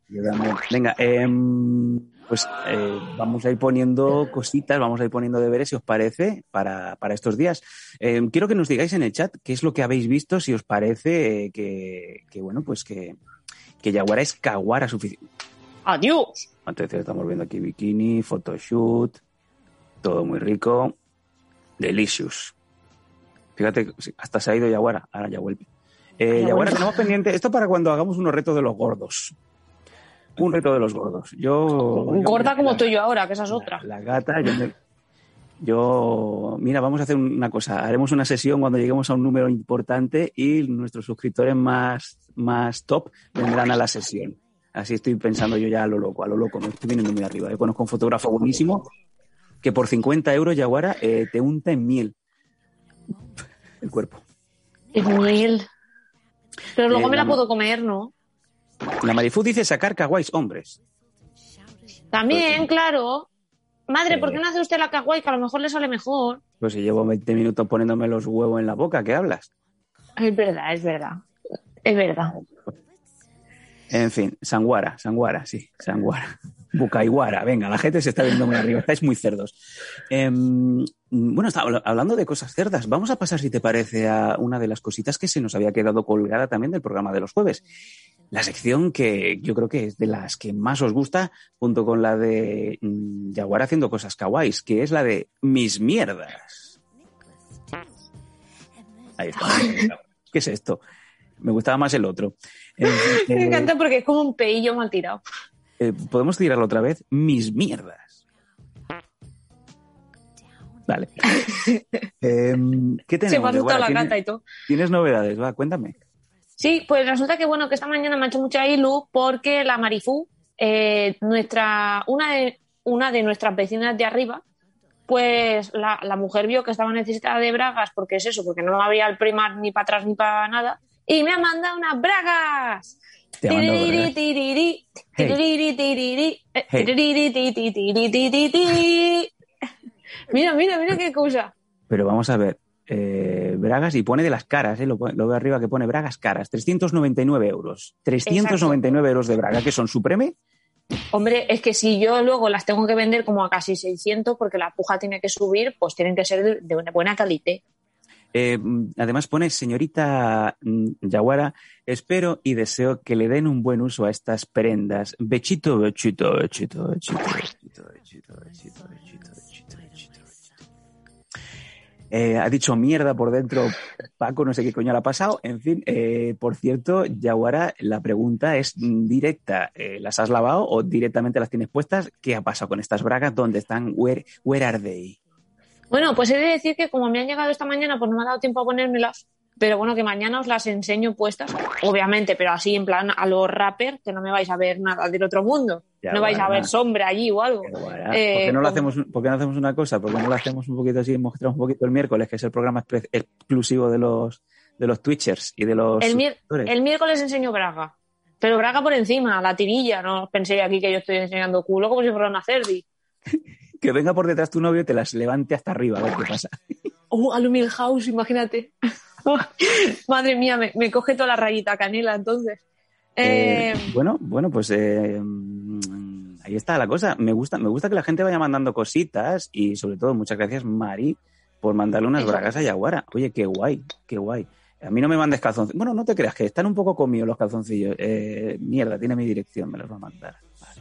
Venga, em, pues eh, vamos a ir poniendo cositas, vamos a ir poniendo deberes, si os parece, para, para estos días. Em, quiero que nos digáis en el chat qué es lo que habéis visto, si os parece eh, que, que, bueno, pues que, que Yaguara es Kawara suficiente. ¡Adiós! Entonces estamos viendo aquí bikini, photoshoot, todo muy rico. Delicious. Fíjate, hasta se ha ido Yaguara, ahora ya vuelve. Eh, Ya Yaguara, tenemos pendiente, esto para cuando hagamos unos retos de los gordos. Un reto de los gordos. Yo. yo- Gorda como la- estoy yo ahora, que esa es otra. La, gata, yo, me- yo- Mira, vamos a hacer una cosa. Haremos una sesión cuando lleguemos a un número importante y nuestros suscriptores más, más top vendrán a la sesión. Así estoy pensando yo ya a lo loco, a lo loco. Me estoy viniendo muy arriba. Yo conozco un fotógrafo buenísimo que por 50 euros, Yaguara, eh, te unta en miel el cuerpo. Es miel. Pero luego Eh, me la la- puedo comer, ¿no? La Marifu dice sacar kawais hombres. También, claro. Madre. ¿por qué no hace usted la kawaii? Que a lo mejor le sale mejor. Pues si llevo 20 minutos poniéndome los huevos en la boca, ¿qué hablas? Es verdad, es verdad. Es verdad. En fin, Sanguara, Sanguara, sí, Sanguara. Bucaiguara, venga, la gente se está viendo muy arriba, estáis muy cerdos. Em, bueno, está, habla- hablando de cosas cerdas, vamos a pasar, si te parece, a una de las cositas que se nos había quedado colgada también del programa de los jueves. La sección que yo creo que es de las que más os gusta, junto con la de mm, Jaguar haciendo cosas kawaiis, que es la de mis mierdas. Ahí está. ¿Qué es esto? Me gustaba más el otro. Eh, Me encanta porque es como un peillo mal tirado. Eh, ¿Podemos tirarlo otra vez? Mis mierdas. Vale. Em, ¿Qué tenemos? Se me ha asustado la ¿Tienes- gata y todo. ¿Tienes novedades? Va, cuéntame. Sí, pues resulta que bueno, que esta mañana me ha hecho mucha ilu porque la Marifú, eh, nuestra, una de, una de nuestras vecinas de arriba, pues la, la mujer vio que estaba necesitada de bragas, porque es eso, porque no había el primar ni para atrás ni para nada, y me ha mandado unas bragas. Te ha mandado Tiriri, bragas. tiriri, Hey. tiriri, tiriri, eh, Hey. Mira, mira, mira qué cosa. Pero vamos a ver. eh, bragas y pone de las caras, ¿eh? lo, lo veo arriba que pone bragas caras, 399 euros. 399 euros de braga, que son supreme. Hombre, es que si yo luego las tengo que vender como a casi 600 porque la puja tiene que subir, pues tienen que ser de, de una buena calidad. Eh, además pone, señorita mm, Yaguara, espero y deseo que le den un buen uso a estas prendas. Bechito, bechito, bechito, bechito, bechito, bechito, bechito, bechito. Eh, ha dicho mierda por dentro Paco, no sé qué coño le ha pasado. En fin, eh, por cierto, Yaguara, la pregunta es directa. ¿Las has lavado o directamente las tienes puestas? ¿Qué ha pasado con estas bragas? ¿Dónde están? Where are they? Bueno, pues he de decir que como me han llegado esta mañana, pues no me ha dado tiempo a ponérmelas. Pero bueno, que mañana os las enseño puestas, obviamente, pero así en plan a los rappers, que no me vais a ver nada del otro mundo. Ya, no vais a ver sombra allí o algo. Yaguara, ¿Por, Eh, qué no lo hacemos, ¿Por qué no hacemos una cosa? ¿Por qué no lo hacemos un poquito así? Mostramos un poquito el miércoles, que es el programa exclusivo de los, de los Twitchers y de los. El, miércoles enseño Braga. Pero Braga por encima, la tirilla. No os penséis aquí que yo estoy enseñando culo como si fuera una cerdi. Que venga por detrás tu novio y te las levante hasta arriba, a ver qué pasa. Oh, al Milhouse, imagínate. Madre mía, me, me coge toda la rayita canela, entonces. Eh, Eh, bueno, bueno, pues eh, mm, ahí está la cosa. Me gusta, me gusta que la gente vaya mandando cositas y sobre todo muchas gracias Mari por mandarle unas Eso. bragas a Yaguara. Oye, qué guay, qué guay. A mí no me mandes calzoncillos. Bueno, no te creas que están un poco comidos los calzoncillos. Eh, mierda, tiene mi dirección, me los va a mandar.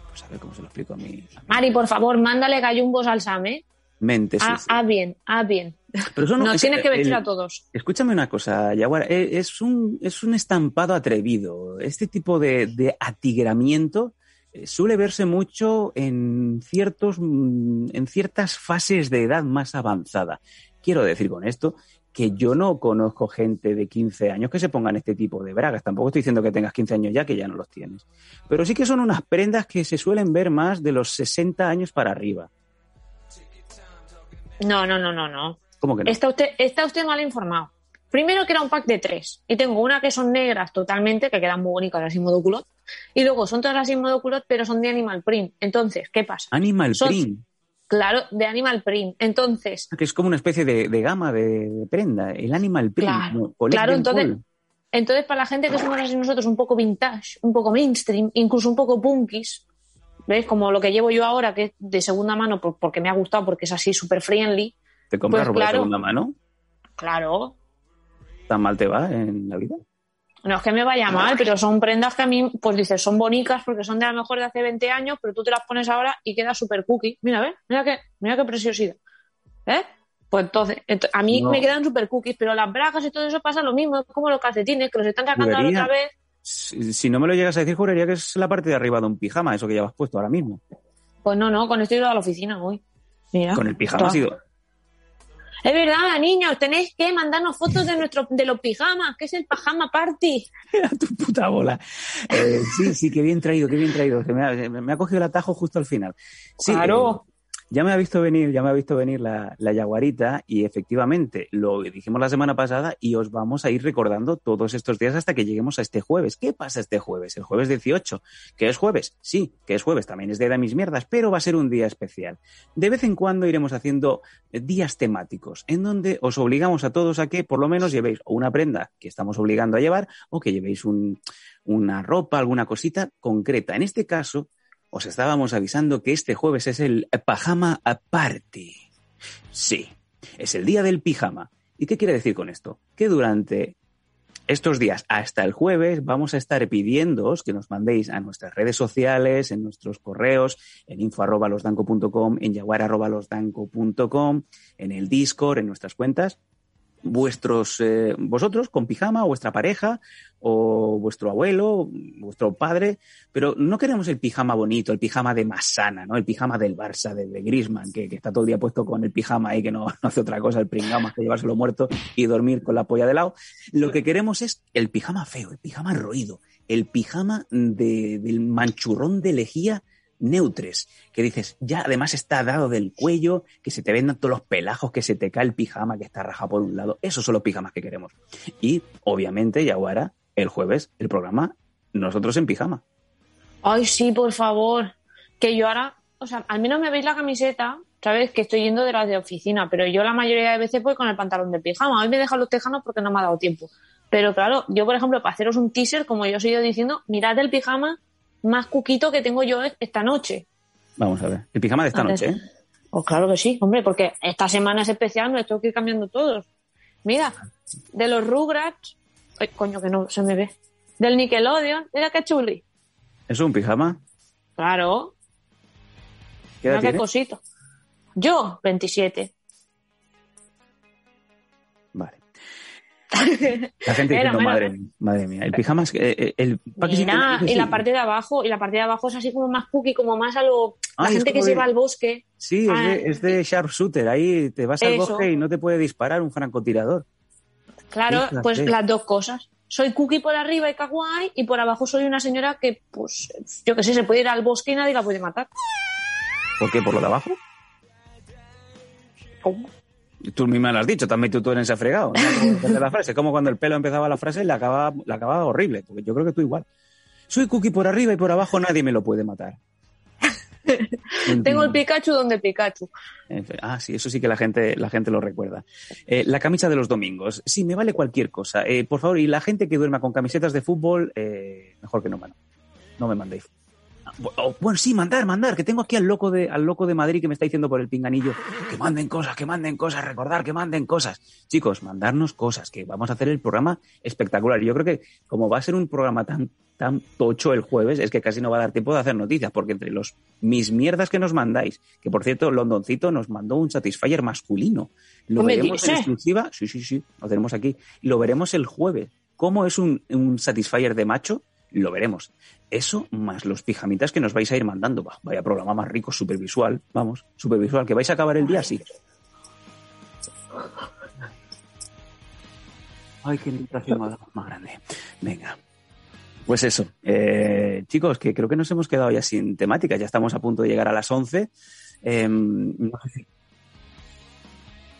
Pues a ver cómo se lo explico a mi Mari, por favor, mándale gallumbos al Sam, ¿eh? mente Ah, sucia. ah, bien, ah, bien. Pero eso no, Nos es- tienes que vestir el- a todos. Escúchame una cosa, Yaguara, eh, es un, es un estampado atrevido. Este tipo de, de atigramiento eh, suele verse mucho en, ciertos, mm, en ciertas fases de edad más avanzada. Quiero decir con esto que yo no conozco gente de 15 años que se pongan este tipo de bragas. Tampoco estoy diciendo que tengas 15 años ya, que ya no los tienes. Pero sí que son unas prendas que se suelen ver más de los 60 años para arriba. No, no, no, no, no. ¿Cómo que no? Está usted, está usted mal informado. Primero que era un pack de tres. Y tengo una que son negras totalmente, que quedan muy bonitas así modo culot. Y luego son todas así modo culot, pero son de Animal Print. Entonces, ¿qué pasa? Animal son- print. Claro, de Animal Print. Entonces, que es como una especie de, de gama de, de prenda, el animal print. Claro, ¿no? Claro, entonces- entonces para la gente que somos así nosotros un poco vintage, un poco mainstream, incluso un poco punkis, ¿ves? Como lo que llevo yo ahora, que es de segunda mano por- porque me ha gustado, porque es así súper friendly. ¿Te compras pues ropa de segunda mano? Claro, ¿Tan mal te va en la vida? No es que me vaya mal, pero son prendas que a mí, pues dices, son bonitas porque son de a lo mejor de hace 20 años, pero tú te las pones ahora y queda súper cookie. Mira, ¿ves? Mira qué, mira qué preciosidad. ¿Eh? Pues entonces, ent- a mí No. me quedan súper cookies, pero las bragas y todo eso pasa lo mismo, es como los calcetines, que los están sacando ahora otra vez. Si, si no me lo llegas a decir, juraría que es la parte de arriba de un pijama, eso que llevas puesto ahora mismo. Pues no, no, con esto he ido a la oficina hoy. Mira. Con el pijama ha sido. Es verdad, niños, tenéis que mandarnos fotos de nuestro, de los pijamas, que es el pajama party. a tu puta bola. Eh, sí, sí, qué bien traído, qué bien traído. Me, ha, me ha cogido el atajo justo al final. Sí, Claro. eh, ya me ha visto venir, ya me ha visto venir la, la yaguarita y efectivamente lo dijimos la semana pasada y os vamos a ir recordando todos estos días hasta que lleguemos a este jueves. ¿Qué pasa este jueves? El jueves 18. ¿Que es jueves? Sí, que es jueves. También es de, de mis mierdas, pero va a ser un día especial. De vez en cuando iremos haciendo días temáticos en donde os obligamos a todos a que por lo menos llevéis una prenda que estamos obligando a llevar o que llevéis un, una ropa, alguna cosita concreta. En este caso, os estábamos avisando que este jueves es el Pajama Party. Sí, es el día del pijama. ¿Y qué quiere decir con esto? Que durante estos días hasta el jueves vamos a estar pidiéndoos que nos mandéis a nuestras redes sociales, en nuestros correos, en info.losdanco.com, en jaguar.losdanco.com, en el Discord, en nuestras cuentas, vuestros, eh, vosotros con pijama, vuestra pareja, o vuestro abuelo, vuestro padre, pero no queremos el pijama bonito, el pijama de Masana, ¿no? El pijama del Barça, de, de Griezmann, que, que, está todo el día puesto con el pijama ahí, que no, no hace otra cosa, el pringama, que llevárselo muerto y dormir con la polla de lado. Lo que queremos es el pijama feo, el pijama roído, el pijama de, del manchurrón de lejía neutres, que dices, ya además está dado del cuello, que se te vendan todos los pelajos, que se te cae el pijama, que está rajado por un lado. Esos son los pijamas que queremos. Y, obviamente, Yaguara, el jueves, el programa, nosotros en pijama. Ay, sí, por favor. Que yo ahora, o sea, al menos me veis la camiseta, ¿sabes? Que estoy yendo de las de oficina, pero yo la mayoría de veces voy con el pantalón de pijama. Hoy me dejan los tejanos porque no me ha dado tiempo. Pero claro, yo, por ejemplo, para haceros un teaser, como yo os he ido diciendo, mirad el pijama más cuquito que tengo yo esta noche. Vamos a ver. El pijama de esta noche, ¿eh? Pues claro que sí, hombre, porque esta semana es especial, me tengo que ir cambiando todos. Mira, de los Rugrats, ay, coño, que no se me ve. Del Nickelodeon, mira qué chuli. ¿Eso es un pijama? Claro. ¿Qué edad Mira qué cosito. Yo, 27. La gente diciendo, bueno, madre, mía, madre mía, el pijama es... eh, eh, el Mira, y la parte de abajo, y la parte de abajo es así como más cookie, como más a lo. La gente que se va al bosque. Sí, es Ah, de, es de sharpshooter. Ahí te vas al Eso. bosque y no te puede disparar un francotirador. Claro, Fíjate. pues las dos cosas. Soy cookie por arriba y kawaii, y por abajo soy una señora que, pues, yo que sé, se puede ir al bosque y nadie la puede matar. ¿Por qué? ¿Por lo de abajo? ¿Cómo? Tú misma lo has dicho, metido tú en ese fregado. ¿no? La frase, como cuando el pelo empezaba la frase, la acababa, la acababa horrible. Porque yo creo que tú igual. Soy cookie por arriba y por abajo nadie me lo puede matar. Tengo el Pikachu donde Pikachu. Ah, sí, eso sí que la gente, la gente lo recuerda. Eh, la camisa de los domingos. Sí, me vale cualquier cosa. Eh, por favor, y la gente que duerma con camisetas de fútbol, eh, mejor que no, mano. No me mandéis. Bu- bueno, sí, mandar, mandar, que tengo aquí al loco de, al loco de Madrid que me está diciendo por el pinganillo que manden cosas, que manden cosas, recordar que manden cosas. Chicos, mandarnos cosas, que vamos a hacer el programa espectacular. Yo creo que como va a ser un programa tan, tan tocho el jueves, es que casi no va a dar tiempo de hacer noticias, porque entre los mis mierdas que nos mandáis, que por cierto, Londoncito nos mandó un Satisfyer masculino. Lo veremos en exclusiva, sí, sí, sí, lo tenemos aquí. Lo veremos el jueves. ¿Cómo es un, un Satisfyer de macho? Lo veremos. Eso más los pijamitas que nos vais a ir mandando. Bah, vaya programa más rico, supervisual. Vamos, supervisual. Que vais a acabar el día así. Ay, qué invitación más, grande. Venga. Pues eso. Eh, chicos, que creo que nos hemos quedado ya sin temática. Ya estamos a punto de llegar a las 11. Eh, no sé si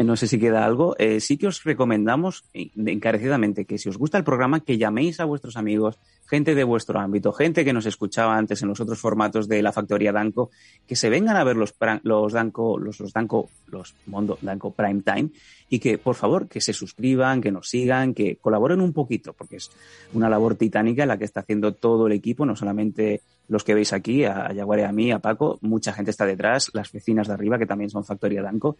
no sé si queda algo. Eh, sí que os recomendamos eh, encarecidamente que si os gusta el programa, que llaméis a vuestros amigos, gente de vuestro ámbito, gente que nos escuchaba antes en los otros formatos de la factoría Danco, que se vengan a ver los, los Danco, los, los Danco, los Mondo Danco Prime Time y que, por favor, que se suscriban, que nos sigan, que colaboren un poquito, porque es una labor titánica la que está haciendo todo el equipo, no solamente los que veis aquí, a Yaguare, a mí, a Paco, mucha gente está detrás, las vecinas de arriba, que también son factoría Danco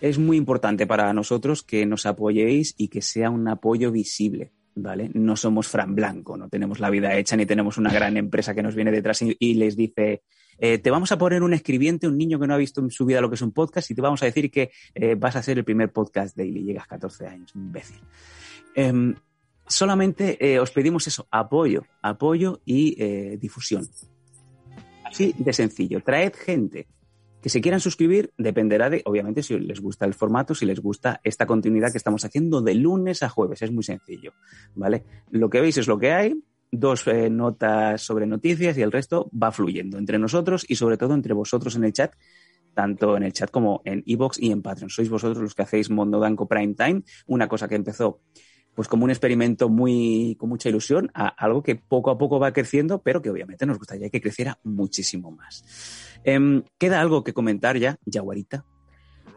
es muy importante para nosotros que nos apoyéis y que sea un apoyo visible, ¿vale? No somos Fran Blanco, no tenemos la vida hecha ni tenemos una gran empresa que nos viene detrás y, les dice, eh, te vamos a poner un escribiente, un niño que no ha visto en su vida lo que es un podcast y te vamos a decir que eh, vas a ser el primer podcast daily. Llegas 14 años, imbécil. Em, solamente eh, os pedimos eso, apoyo, apoyo y difusión. Así de sencillo. Traed gente que se quieran suscribir dependerá de, obviamente, si les gusta el formato, si les gusta esta continuidad que estamos haciendo de lunes a jueves. Es muy sencillo, ¿vale? Lo que veis es lo que hay, dos eh, notas sobre noticias y el resto va fluyendo entre nosotros y sobre todo entre vosotros en el chat, tanto en el chat como en iBox y en Patreon. Sois vosotros los que hacéis Mondo Danco Prime Time, una cosa que empezó pues como un experimento muy con mucha ilusión a algo que poco a poco va creciendo, pero que obviamente nos gustaría que creciera muchísimo más. Em, ¿Queda algo que comentar ya, Yaguarita?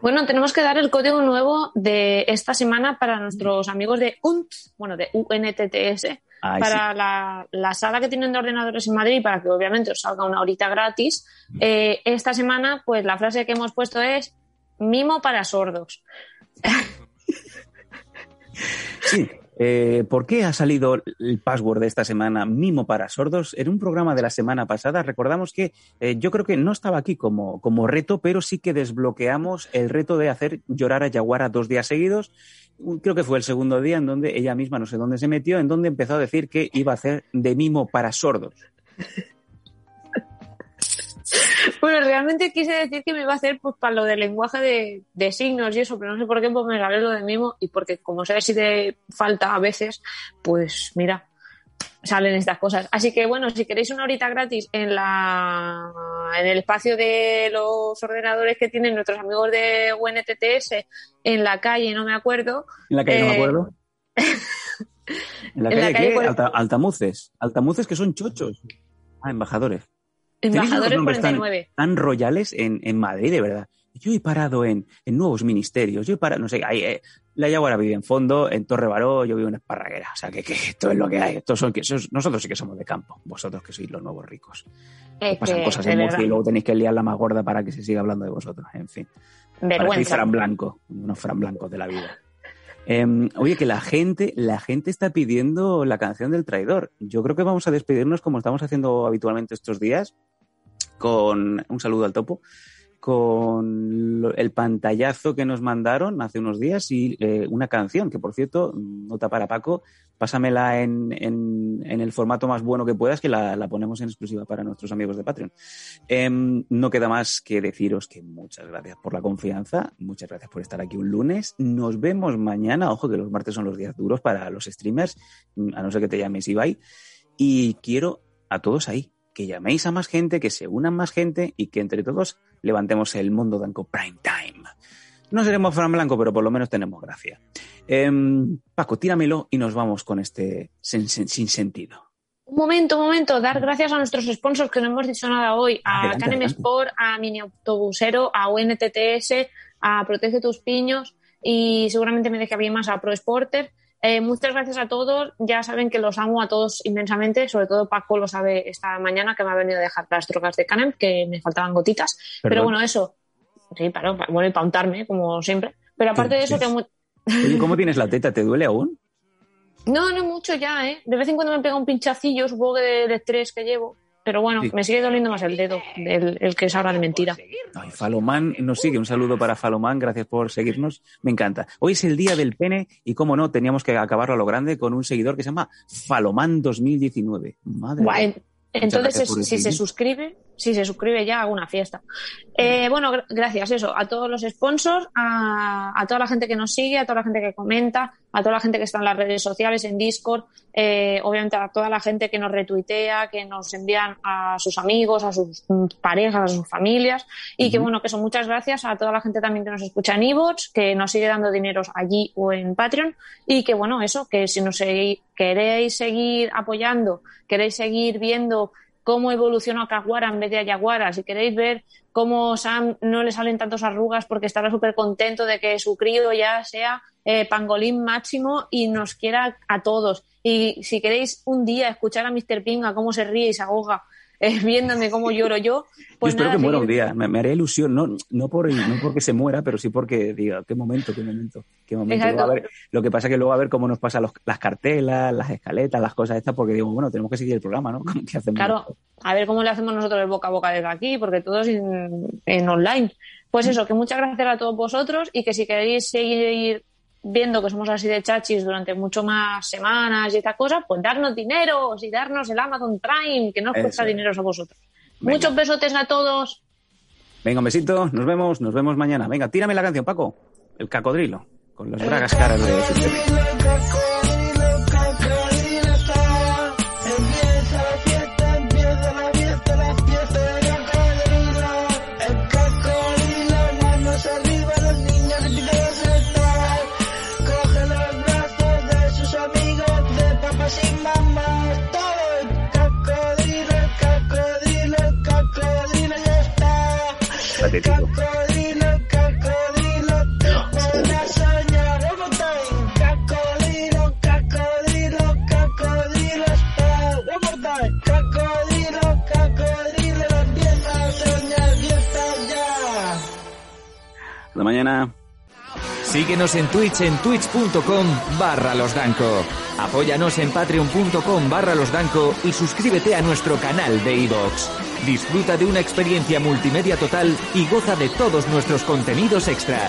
Bueno, tenemos que dar el código nuevo de esta semana para nuestros amigos de UNT, bueno, de UNTTS, Ay, para la, la sala que tienen de ordenadores en Madrid, para que obviamente os salga una horita gratis. Eh, esta semana, pues la frase que hemos puesto es mimo para sordos. Sí, Eh, ¿Por qué ha salido el password de esta semana, Mimo para Sordos? En un programa de la semana pasada recordamos que eh, yo creo que no estaba aquí como, como reto, pero sí que desbloqueamos el reto de hacer llorar a Yaguara dos días seguidos. Creo que fue el segundo día en donde ella misma, no sé dónde se metió, en donde empezó a decir que iba a hacer de mimo para sordos. Bueno, realmente quise decir que me iba a hacer pues para lo del lenguaje de, de signos y eso, pero no sé por qué pues me salió lo de mimo y porque como sé si te falta a veces, pues mira, salen estas cosas. Así que bueno, si queréis una horita gratis en la en el espacio de los ordenadores que tienen nuestros amigos de UNTTS en la calle, no me acuerdo. En la calle no me eh, acuerdo. ¿En la en calle, la calle qué? por- Alta- altamuces. Altamuces que son chochos. Ah, embajadores. Unos Embajadores tan- 49. Tan, royales en, en Madrid, de verdad. Yo he parado en, en nuevos ministerios, yo he parado, no sé, ahí, eh, la Yaguara vive en fondo, en Torre Baró, yo vivo en Esparraguera. O sea, que, que esto es lo que hay. Estos son, que, sos- nosotros sí que somos de campo, vosotros que sois los nuevos ricos. Pasan que, cosas en Murcia y luego tenéis que liar la más gorda para que se siga hablando de vosotros. En fin. Vergüenza. Fran Blanco, unos Fran Blancos de la vida. Em, oye, que la gente, la gente está pidiendo la canción del traidor. Yo creo que vamos a despedirnos como estamos haciendo habitualmente estos días, con un saludo al topo, con el pantallazo que nos mandaron hace unos días y eh, una canción, que por cierto, nota para Paco, pásamela en, el formato más bueno que puedas, que la, ponemos en exclusiva para nuestros amigos de Patreon. Em, no queda más que deciros que muchas gracias por la confianza, muchas gracias por estar aquí un lunes. Nos vemos mañana. Ojo que los martes son los días duros para los streamers, a no ser que te llames Ibai. Y quiero a todos ahí que llaméis a más gente, que se unan más gente y que entre todos levantemos el mundo Danco Prime Time. No seremos Fran Blanco, pero por lo menos tenemos gracia. Em, Paco, tíramelo y nos vamos con este sin, sin- sin sentido. Un momento, un momento, dar gracias a nuestros sponsors que no hemos dicho nada hoy, a Canem. Sport, a Mini Autobusero, a UNTTS, a Protege tus Piños y seguramente me deje bien más a Pro Sporter. Eh, muchas gracias a todos. Ya saben que los amo a todos inmensamente. Sobre todo Paco lo sabe esta mañana que me ha venido a dejar las drogas de Canem, que me faltaban gotitas. Pero bueno, eso. Sí, para, para- bueno, y para untarme, como siempre. Pero aparte de eso, que Oye, ¿cómo tienes la teta? ¿Te duele aún? no, no mucho ya, ¿eh? De vez en cuando me pega un pinchacillo, supongo que del estrés que llevo. Pero bueno, Sí. me sigue doliendo más el dedo, el, el que es ahora de mentira. Ay, Falomán nos sigue. Un saludo para Falomán. Gracias por seguirnos. Me encanta. Hoy es el día del pene y, como no, teníamos que acabarlo a lo grande con un seguidor que se llama Falomán 2019. Madre Guay. mía. Entonces, si se suscribe, si se suscribe ya hago una fiesta. Eh, bueno, gra- gracias eso, a todos los sponsors, a, a toda la gente que nos sigue, a toda la gente que comenta, a toda la gente que está en las redes sociales, en Discord, eh, obviamente a toda la gente que nos retuitea, que nos envían a sus amigos, a sus parejas, a sus familias, y que bueno, que son muchas gracias a toda la gente también que nos escucha en iVoox, que nos sigue dando dineros allí o en Patreon, y que bueno, eso, que si nos queréis seguir apoyando, queréis seguir viendo cómo evoluciona Caguara en vez de Ayaguara, si queréis ver cómo Sam no le salen tantas arrugas porque estará súper contento de que su crío ya sea eh, pangolín máximo y nos quiera a todos. Y si queréis un día escuchar a Mr. Pinga cómo se ríe y se ahoga eh, viéndome cómo lloro yo, pues Yo espero nada, que muera un día. Me, me haría ilusión, no, no, por, no porque se muera, pero sí porque diga, qué momento, qué momento, qué momento. A ver- lo que pasa es que luego a ver cómo nos pasan los- las cartelas, las escaletas, las cosas estas, porque digo, bueno, tenemos que seguir el programa, ¿no? ¿Qué hacemos? Claro, a ver cómo le hacemos nosotros el boca a boca desde aquí, porque todo es en, en online. Pues eso, que muchas gracias a todos vosotros y que si queréis seguir viendo que somos así de chachis durante mucho más semanas y esta cosa, pues darnos dinero y darnos el Amazon Prime, que no os Eso cuesta es. dinero a vosotros. Venga. Muchos besotes a todos. Venga, un besito, nos vemos, nos vemos mañana. Venga, tírame la canción, Paco. El cacodrilo, con las bragas caras de Patético. Hasta mañana. Síguenos en Twitch en twitch.com barra losdanco. Apóyanos en patreon.com barra losdanco y suscríbete a nuestro canal de iVoox. Disfruta de una experiencia multimedia total y goza de todos nuestros contenidos extra.